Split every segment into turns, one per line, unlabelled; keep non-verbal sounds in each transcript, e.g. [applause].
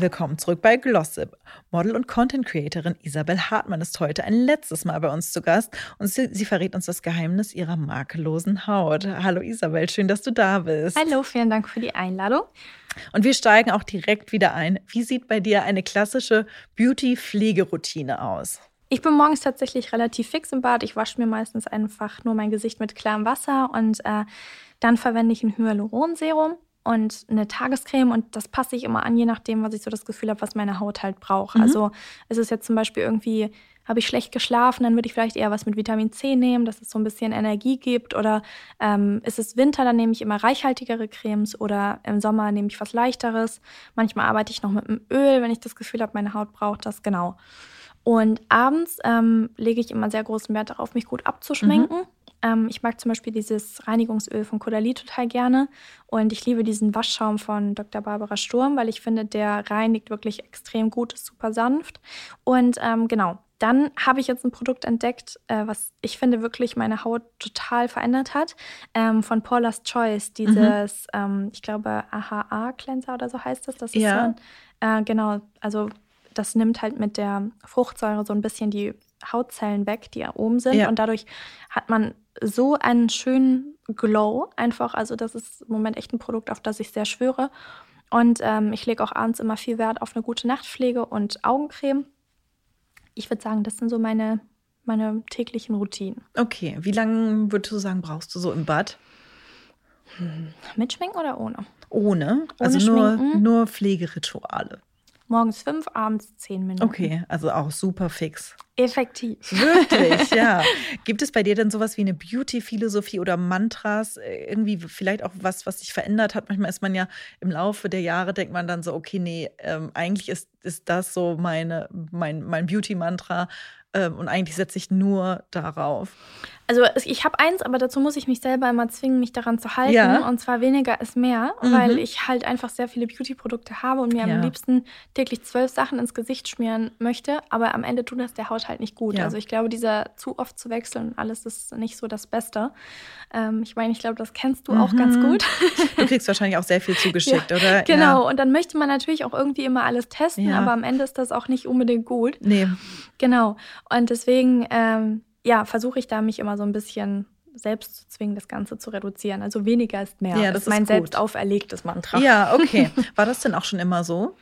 Willkommen zurück bei Glossip. Model und Content Creatorin Isabel Hartmann ist heute ein letztes Mal bei uns zu Gast und sie, sie, verrät uns das Geheimnis ihrer makellosen Haut. Hallo Isabel, schön, dass du da bist.
Hallo, vielen Dank für die Einladung.
Und wir steigen auch direkt wieder ein. Wie sieht bei dir eine klassische Beauty-Pflegeroutine aus?
Ich bin morgens tatsächlich relativ fix im Bad. Ich wasche mir meistens einfach nur mein Gesicht mit klarem Wasser und äh, dann verwende ich ein Hyaluronserum und eine Tagescreme und das passe ich immer an, je nachdem, was ich so das Gefühl habe, was meine Haut halt braucht. Mhm. Also ist es jetzt zum Beispiel irgendwie, habe ich schlecht geschlafen, dann würde ich vielleicht eher was mit Vitamin C nehmen, dass es so ein bisschen Energie gibt. Oder ähm, ist es Winter, dann nehme ich immer reichhaltigere Cremes oder im Sommer nehme ich was leichteres. Manchmal arbeite ich noch mit einem Öl, wenn ich das Gefühl habe, meine Haut braucht das. Genau. Und abends ähm, lege ich immer sehr großen Wert darauf, mich gut abzuschminken. Mhm. Ähm, ich mag zum Beispiel dieses Reinigungsöl von Caudalie total gerne. Und ich liebe diesen Waschschaum von Dr. Barbara Sturm, weil ich finde, der reinigt wirklich extrem gut, ist super sanft. Und ähm, genau, dann habe ich jetzt ein Produkt entdeckt, äh, was ich finde wirklich meine Haut total verändert hat. Ähm, von Paula's Choice, dieses, mhm. ähm, ich glaube, AHA-Cleanser oder so heißt das. Das ist ja. so ein, äh, genau, also das nimmt halt mit der Fruchtsäure so ein bisschen die Hautzellen weg, die oben sind. Ja. Und dadurch hat man so einen schönen Glow einfach. Also das ist im Moment echt ein Produkt, auf das ich sehr schwöre. Und ähm, ich lege auch abends immer viel Wert auf eine gute Nachtpflege und Augencreme. Ich würde sagen, das sind so meine, meine täglichen Routinen.
Okay, wie lange würdest du sagen, brauchst du so im Bad?
Hm, mit Schminken oder ohne?
Ohne, also ohne nur, nur Pflegerituale.
Morgens fünf, abends zehn Minuten.
Okay, also auch super fix.
Effektiv.
Wirklich, ja. [laughs] Gibt es bei dir denn sowas wie eine Beauty-Philosophie oder Mantras? Äh, irgendwie vielleicht auch was, was sich verändert hat? Manchmal ist man ja im Laufe der Jahre, denkt man dann so, okay, nee, ähm, eigentlich ist, ist das so meine, mein, mein Beauty-Mantra ähm, und eigentlich setze ich nur darauf.
Also ich habe eins, aber dazu muss ich mich selber immer zwingen, mich daran zu halten. Ja. Und zwar weniger ist mehr, mhm. weil ich halt einfach sehr viele Beauty-Produkte habe und mir ja. am liebsten täglich zwölf Sachen ins Gesicht schmieren möchte. Aber am Ende tut das der Haut halt nicht gut. Ja. Also ich glaube, dieser zu oft zu wechseln und alles ist nicht so das Beste. Ähm, ich meine, ich glaube, das kennst du mhm. auch ganz mhm. gut.
Du kriegst wahrscheinlich auch sehr viel [laughs] zugeschickt, oder?
Genau. Und dann möchte man natürlich auch irgendwie immer alles testen, aber am Ende ist das auch nicht unbedingt gut.
Nee.
Genau. Und deswegen ähm, ja, versuche ich da mich immer so ein bisschen selbst zu zwingen, das Ganze zu reduzieren. Also weniger ist mehr. Ja, das, ist mein gut. selbst auferlegtes Mantra.
Ja, [laughs] okay. War das denn auch schon immer so?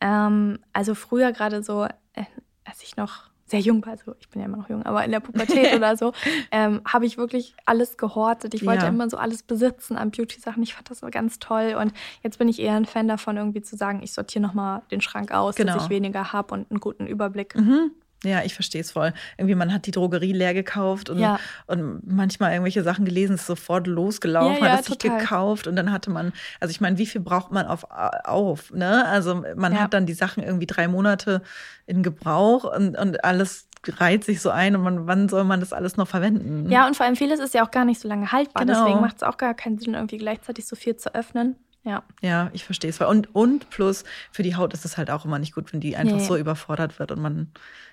ähm, also früher gerade so, äh, als ich noch sehr jung war, also ich bin ja immer noch jung, aber in der Pubertät [laughs] oder so, ähm, habe ich wirklich alles gehortet. Ich wollte ja. immer so alles besitzen an Beauty-Sachen. Ich fand das so ganz toll. Und jetzt bin ich eher ein Fan davon, irgendwie zu sagen, ich sortiere nochmal den Schrank aus, genau. dass ich weniger habe und einen guten Überblick.
Mhm. Ja, ich verstehe es voll. Irgendwie, man hat die Drogerie leer gekauft und, ja. und manchmal irgendwelche Sachen gelesen, ist sofort losgelaufen, ja, ja, hat es sich gekauft und dann hatte man, also ich meine, wie viel braucht man auf, auf ne? Also man hat dann die Sachen irgendwie drei Monate in Gebrauch und, und alles reiht sich so ein und man, wann soll man das alles noch verwenden?
Ja, und vor allem vieles ist ja auch gar nicht so lange haltbar. Genau. Deswegen macht es auch gar keinen Sinn, irgendwie gleichzeitig so viel zu öffnen. Ja.
Ja, ich verstehe es. Und, und plus für die Haut ist es halt auch immer nicht gut, wenn die einfach nee. so überfordert wird und man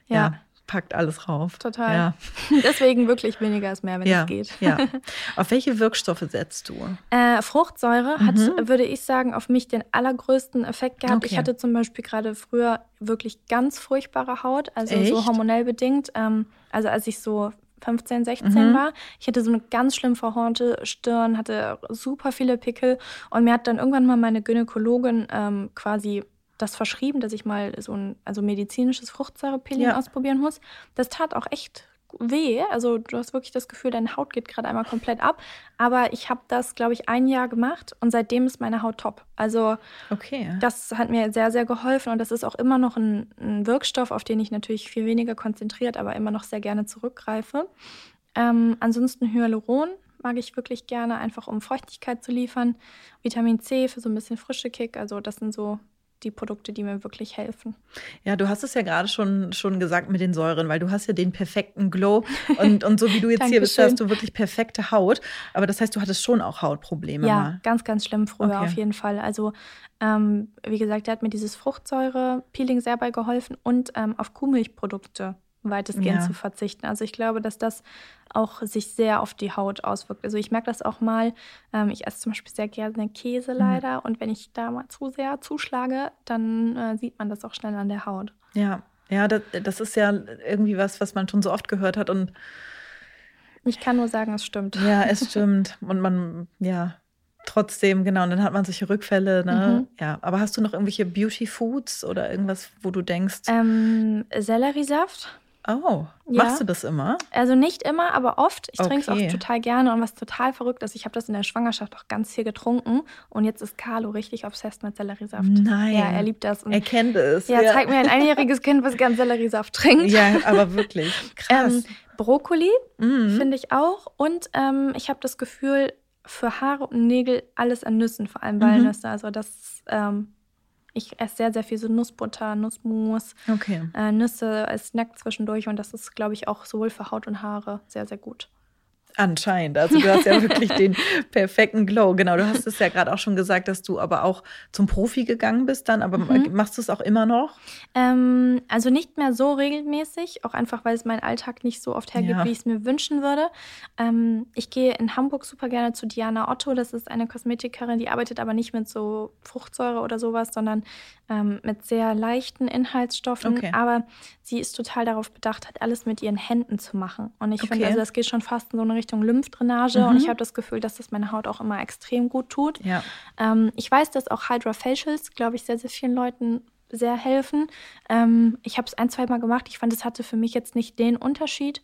ja. ja packt alles rauf.
Total. Ja. [laughs] Deswegen wirklich weniger ist mehr, wenn ja, es geht.
Ja. [laughs] Auf welche Wirkstoffe setzt du?
Äh, Fruchtsäure mhm. hat, würde ich sagen, auf mich den allergrößten Effekt gehabt. Okay. Ich hatte zum Beispiel gerade früher wirklich ganz furchtbare Haut, also Echt? so hormonell bedingt. Ähm, also als ich so 15, 16 mhm. war. Ich hatte so eine ganz schlimm verhornte Stirn, hatte super viele Pickel und mir hat dann irgendwann mal meine Gynäkologin ähm, quasi das verschrieben, dass ich mal so ein also medizinisches Fruchtsäurepillen ja. ausprobieren muss. Das tat auch echt weh. Also du hast wirklich das Gefühl, deine Haut geht gerade einmal komplett ab. Aber ich habe das, glaube ich, ein Jahr gemacht und seitdem ist meine Haut top. Also okay. das hat mir sehr, sehr geholfen und das ist auch immer noch ein, ein Wirkstoff, auf den ich natürlich viel weniger konzentriert, aber immer noch sehr gerne zurückgreife. Ähm, ansonsten Hyaluron mag ich wirklich gerne, einfach um Feuchtigkeit zu liefern. Vitamin C für so ein bisschen frische Kick. Also das sind so die Produkte, die mir wirklich helfen.
Ja, du hast es ja gerade schon, schon gesagt mit den Säuren, weil du hast ja den perfekten Glow und, und so wie du [laughs] jetzt hier bist, hast du wirklich perfekte Haut. Aber das heißt, du hattest schon auch Hautprobleme.
Ja, mal. ganz, ganz schlimm früher okay. auf jeden Fall. Also ähm, wie gesagt, der hat mir dieses Fruchtsäure-Peeling sehr bei geholfen und ähm, auf Kuhmilchprodukte weitestgehend ja. zu verzichten. Also ich glaube, dass das auch sich sehr auf die Haut auswirkt. Also ich merke das auch mal, ähm, ich esse zum Beispiel sehr gerne Käse mhm. leider mhm. und wenn ich da mal zu sehr zuschlage, dann äh, sieht man das auch schnell an der Haut.
Ja, ja, das, das ist ja irgendwie was, was man schon so oft gehört hat und
ich kann nur sagen, es stimmt.
Ja, es stimmt. Und man, ja, trotzdem, genau, und dann hat man solche Rückfälle, ne? Mhm. Ja. Aber hast du noch irgendwelche Beauty Foods oder irgendwas, wo du denkst?
Ähm, Selleriesaft.
Oh, ja. machst du das immer?
Also nicht immer, aber oft. Ich okay. trinke es auch total gerne und was total verrückt ist, ich habe das in der Schwangerschaft auch ganz viel getrunken und jetzt ist Carlo richtig obsessed mit Selleriesaft.
Nein.
Ja, er liebt das.
Und er kennt es.
Ja, ja, zeig mir ein einjähriges Kind, was gern Selleriesaft trinkt.
Ja, aber wirklich. [laughs] Krass. Ähm,
Brokkoli mhm. finde ich auch und ähm, ich habe das Gefühl, für Haare und Nägel alles an Nüssen, vor allem mhm. Walnüsse. Mhm. Also das ähm, ich esse sehr, sehr viel so Nussbutter, Nussmus,
okay.
äh, Nüsse als Snack zwischendurch und das ist, glaube ich, auch sowohl für Haut und Haare sehr, sehr gut.
Anscheinend. Also du hast ja wirklich den [laughs] perfekten Glow. Genau, du hast es ja gerade auch schon gesagt, dass du aber auch zum Profi gegangen bist dann. Aber mhm. machst du es auch immer noch?
Ähm, also nicht mehr so regelmäßig, auch einfach, weil es mein Alltag nicht so oft hergibt, ja. wie ich es mir wünschen würde. Ähm, ich gehe in Hamburg super gerne zu Diana Otto. Das ist eine Kosmetikerin, die arbeitet aber nicht mit so Fruchtsäure oder sowas, sondern ähm, mit sehr leichten Inhaltsstoffen. Okay. Aber sie ist total darauf bedacht, hat alles mit ihren Händen zu machen. Und ich okay. finde, also das geht schon fast in so eine Richtung Lymphdrainage. Mhm. Und ich habe das Gefühl, dass das meine Haut auch immer extrem gut tut.
Ja.
Ähm, ich weiß, dass auch Hydra-Facials, glaube ich, sehr, sehr vielen Leuten sehr helfen. Ähm, ich habe es ein, zwei Mal gemacht. Ich fand, es hatte für mich jetzt nicht den Unterschied.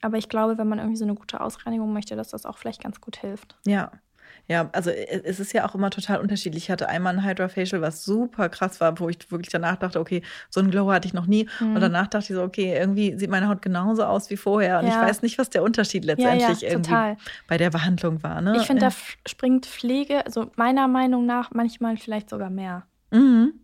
Aber ich glaube, wenn man irgendwie so eine gute Ausreinigung möchte, dass das auch vielleicht ganz gut hilft.
Ja, ja, also äh, es ist ja auch immer total unterschiedlich. Ich hatte einmal ein Hydra-Facial, was super krass war, wo ich wirklich danach dachte, okay, so einen Glow hatte ich noch nie. Mhm. Und danach dachte ich so, okay, irgendwie sieht meine Haut genauso aus wie vorher. Und ja. ich weiß nicht, was der Unterschied letztendlich ja, ja, irgendwie bei der Behandlung war. Ne?
Ich finde, da springt Pflege, also meiner Meinung nach, manchmal vielleicht sogar mehr.
Mhm.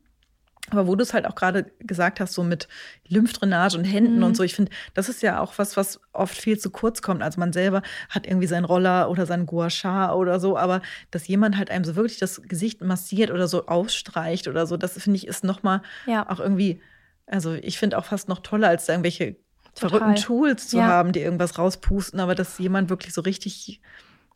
Aber wo du es halt auch gerade gesagt hast, so mit Lymphdrainage und Händen mhm. und so, ich finde, das ist ja auch was, was oft viel zu kurz kommt. Also man selber hat irgendwie seinen Roller oder seinen Gua Sha oder so, aber dass jemand halt einem so wirklich das Gesicht massiert oder so ausstreicht oder so, das finde ich ist nochmal ja. auch irgendwie, also ich finde auch fast noch toller, als irgendwelche Total. verrückten Tools zu ja. haben, die irgendwas rauspusten, aber dass jemand wirklich so richtig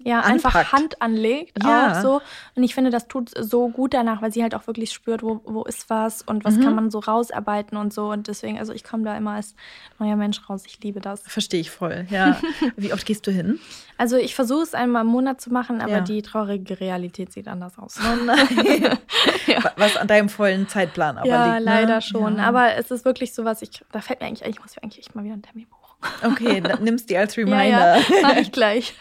ja, anpackt. einfach Hand anlegt ja. auch so. Und ich finde, das tut so gut danach, weil sie halt auch wirklich spürt, wo, wo ist was und was mhm. kann man so rausarbeiten und so. Und deswegen, also ich komme da immer als neuer Mensch raus. Ich liebe das.
Verstehe ich voll, ja. [laughs] Wie oft gehst du hin?
Also ich versuche es einmal im Monat zu machen, aber ja. die traurige Realität sieht anders aus.
Oh [laughs] nein. ja. Was an deinem vollen Zeitplan aber
ja,
liegt.
Ja, leider schon. Aber es ist wirklich so was, ich, da fällt mir eigentlich, ich muss mir eigentlich echt mal wieder einen Termin buchen.
Okay, dann nimmst die als Reminder. [laughs]
Ja, ja, mach ich gleich.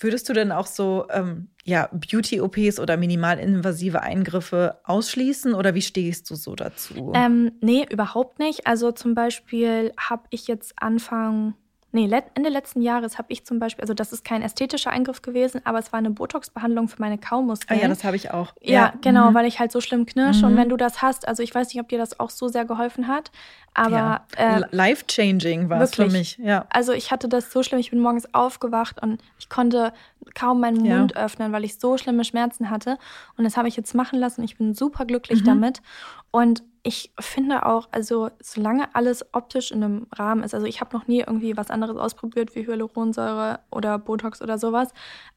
Würdest du denn auch so ähm, ja, Beauty-OPs oder minimalinvasive Eingriffe ausschließen oder wie stehst du so dazu?
Ähm, nee, überhaupt nicht. Also zum Beispiel habe ich jetzt Anfang Nee, Ende letzten Jahres habe ich zum Beispiel, also das ist kein ästhetischer Eingriff gewesen, aber es war eine Botox-Behandlung für meine Kaumuskeln.
Ah ja, das habe ich auch.
Ja, ja genau, mhm. weil ich halt so schlimm knirsche. Mhm. Und wenn du das hast, also ich weiß nicht, ob dir das auch so sehr geholfen hat, aber. Ja.
Äh, Life-changing war es für mich, ja.
Also ich hatte das so schlimm, ich bin morgens aufgewacht und ich konnte kaum meinen Mund ja. öffnen, weil ich so schlimme Schmerzen hatte. Und das habe ich jetzt machen lassen. Ich bin super glücklich mhm. damit. Und ich finde auch, also solange alles optisch in einem Rahmen ist, also ich habe noch nie irgendwie was anderes ausprobiert wie Hyaluronsäure oder Botox oder sowas,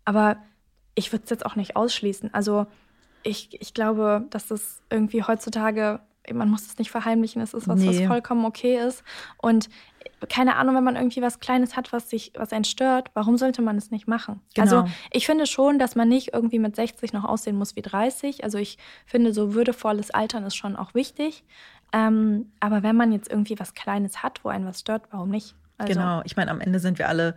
aber ich würde es jetzt auch nicht ausschließen. Also ich, ich glaube, dass das irgendwie heutzutage, man muss es nicht verheimlichen, es ist was, nee. was vollkommen okay ist. Und keine Ahnung, wenn man irgendwie was Kleines hat, was sich, was einen stört, warum sollte man es nicht machen? Genau. Also ich finde schon, dass man nicht irgendwie mit 60 noch aussehen muss wie 30. Also ich finde, so würdevolles Altern ist schon auch wichtig. Ähm, aber wenn man jetzt irgendwie was Kleines hat, wo einen was stört, warum nicht?
Also, genau, ich meine, am Ende sind wir alle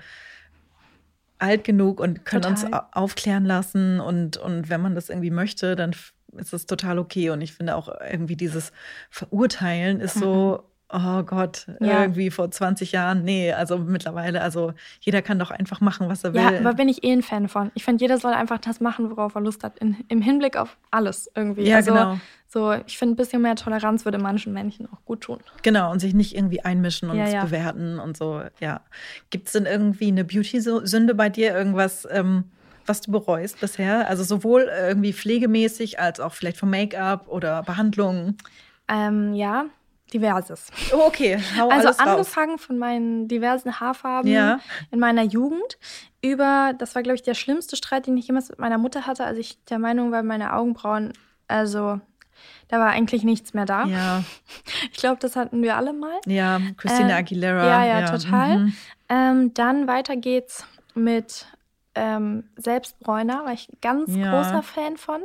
alt genug und können total. uns aufklären lassen. Und, und wenn man das irgendwie möchte, dann ist es total okay. Und ich finde auch irgendwie dieses Verurteilen ist so. Mhm oh Gott, ja. irgendwie vor 20 Jahren. Nee, also mittlerweile, also jeder kann doch einfach machen, was er will. Ja,
aber bin ich eh ein Fan von. Ich finde, jeder soll einfach das machen, worauf er Lust hat, in, im Hinblick auf alles irgendwie.
Ja, also, genau.
So, ich finde, ein bisschen mehr Toleranz würde manchen Menschen auch gut tun.
Genau, und sich nicht irgendwie einmischen und ja, ja. bewerten und so, ja. Gibt es denn irgendwie eine Beauty-Sünde bei dir? Irgendwas, ähm, was du bereust bisher? Also sowohl irgendwie pflegemäßig als auch vielleicht vom Make-up oder Behandlungen?
Ähm, ja, diverses.
Oh, okay,
hau Also angefangen raus. von meinen diversen Haarfarben ja. in meiner Jugend über, das war glaube ich der schlimmste Streit, den ich jemals mit meiner Mutter hatte, als ich der Meinung war, meine Augenbrauen, also da war eigentlich nichts mehr da.
Ja. [laughs]
Ich glaube, das hatten wir alle mal.
Ja, Christina äh, Aguilera.
Ja, ja, ja. total. Mhm. Ähm, dann weiter geht's mit ähm, Selbstbräuner, war ich ganz ja. großer Fan von.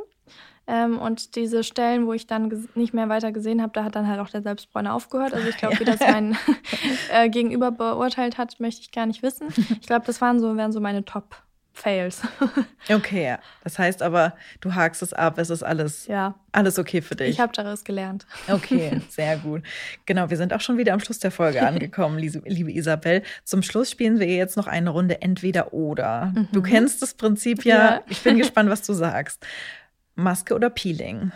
Ähm, und diese Stellen, wo ich dann nicht mehr weiter gesehen habe, da hat dann halt auch der Selbstbräuner aufgehört. Also ich glaube, [laughs] wie das mein [laughs] äh, Gegenüber beurteilt hat, möchte ich gar nicht wissen. Ich glaube, das waren so, wären so meine Top. Fails. [laughs]
okay, ja. Das heißt aber, du hakst es ab, es ist alles,
ja.
alles okay für dich.
Ich habe daraus gelernt.
Okay, [laughs] sehr gut. Genau, wir sind auch schon wieder am Schluss der Folge angekommen, liebe Isabel. Zum Schluss spielen wir jetzt noch eine Runde Entweder oder. Mhm. Du kennst das Prinzip ja. ja. Ich bin gespannt, was du sagst. Maske oder Peeling?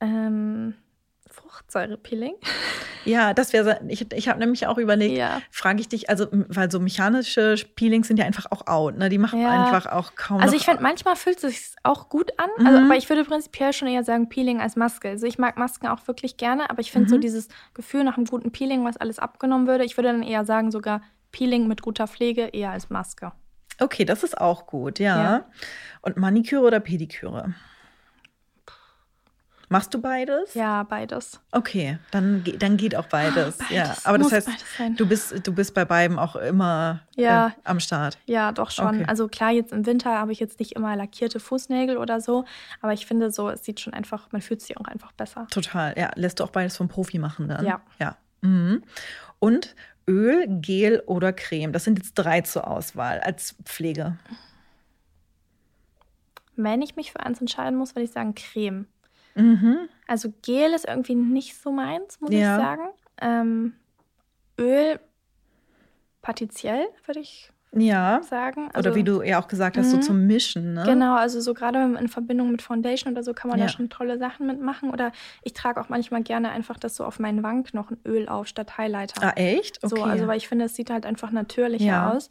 Ähm, Fruchtsäurepeeling.
Ja, das wäre, ich, ich habe nämlich auch überlegt, ja. frage ich dich, also, weil so mechanische Peelings sind ja einfach auch out, ne? Die machen ja. einfach auch kaum.
Also, ich finde, manchmal fühlt es sich auch gut an, mhm. also, aber ich würde prinzipiell schon eher sagen Peeling als Maske. Also, ich mag Masken auch wirklich gerne, aber ich finde mhm. so dieses Gefühl nach einem guten Peeling, was alles abgenommen würde, ich würde dann eher sagen, sogar Peeling mit guter Pflege eher als Maske.
Okay, das ist auch gut, ja. ja. Und Maniküre oder Pediküre? Machst du beides?
Ja, beides.
Okay, dann, dann geht auch beides. beides ja, aber das heißt, du bist, du bist bei beiden auch immer ja. äh, am Start.
Ja, doch schon. Okay. Also klar, jetzt im Winter habe ich jetzt nicht immer lackierte Fußnägel oder so, aber ich finde so, es sieht schon einfach, man fühlt sich auch einfach besser.
Total, ja. Lässt du auch beides vom Profi machen dann?
Ja.
Ja. Mhm. Und Öl, Gel oder Creme? Das sind jetzt drei zur Auswahl als Pflege.
Wenn ich mich für eins entscheiden muss, würde ich sagen Creme.
Mhm.
Also Gel ist irgendwie nicht so meins, muss ja. ich sagen. Ähm, Öl partiziell, würde ich
ja.
sagen.
Also, oder wie du ja auch gesagt hast, so mhm. zum Mischen. Ne?
Genau, also so gerade in Verbindung mit Foundation oder so kann man ja. da schon tolle Sachen mitmachen. Oder ich trage auch manchmal gerne einfach das so auf meinen Wangenknochen Öl auf statt Highlighter.
Ah, echt?
Okay. So, also weil ich finde, es sieht halt einfach natürlicher ja. aus.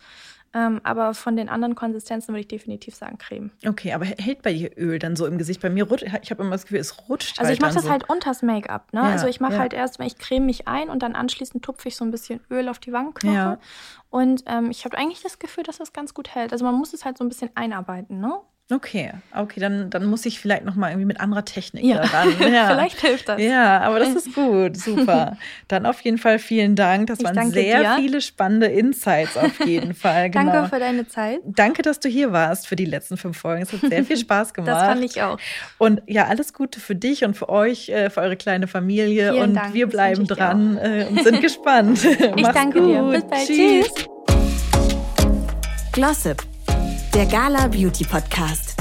Ähm, aber von den anderen Konsistenzen würde ich definitiv sagen Creme.
Okay, aber hält bei dir Öl dann so im Gesicht? Bei mir rutscht, ich habe immer das Gefühl, es rutscht.
Also
halt
ich mache das
so.
halt unters Make-up. Ne? Ja, also ich mache ja. halt erst, wenn ich creme mich ein und dann anschließend tupfe ich so ein bisschen Öl auf die Wangenknochen. Ja. Und ähm, ich habe eigentlich das Gefühl, dass das ganz gut hält. Also man muss es halt so ein bisschen einarbeiten, ne?
Okay, okay, dann, dann muss ich vielleicht noch mal irgendwie mit anderer Technik ja. daran. [laughs] Ja.
vielleicht hilft das.
Ja, aber das ist gut, [laughs] super. dann auf jeden Fall vielen Dank. Das ich waren sehr dir. viele spannende Insights auf jeden [laughs] Fall.
Genau. Danke für deine Zeit.
Danke, dass du hier warst für die letzten fünf Folgen. Es hat sehr viel Spaß gemacht. das
fand ich auch.
Und ja, alles Gute für dich und für euch, äh, für eure kleine Familie.
Vielen
und
Dank,
wir bleiben dran äh, und sind gespannt.
ich danke gut. dir. Bis bald. Tschüss.
Glossip, der Gala Beauty Podcast.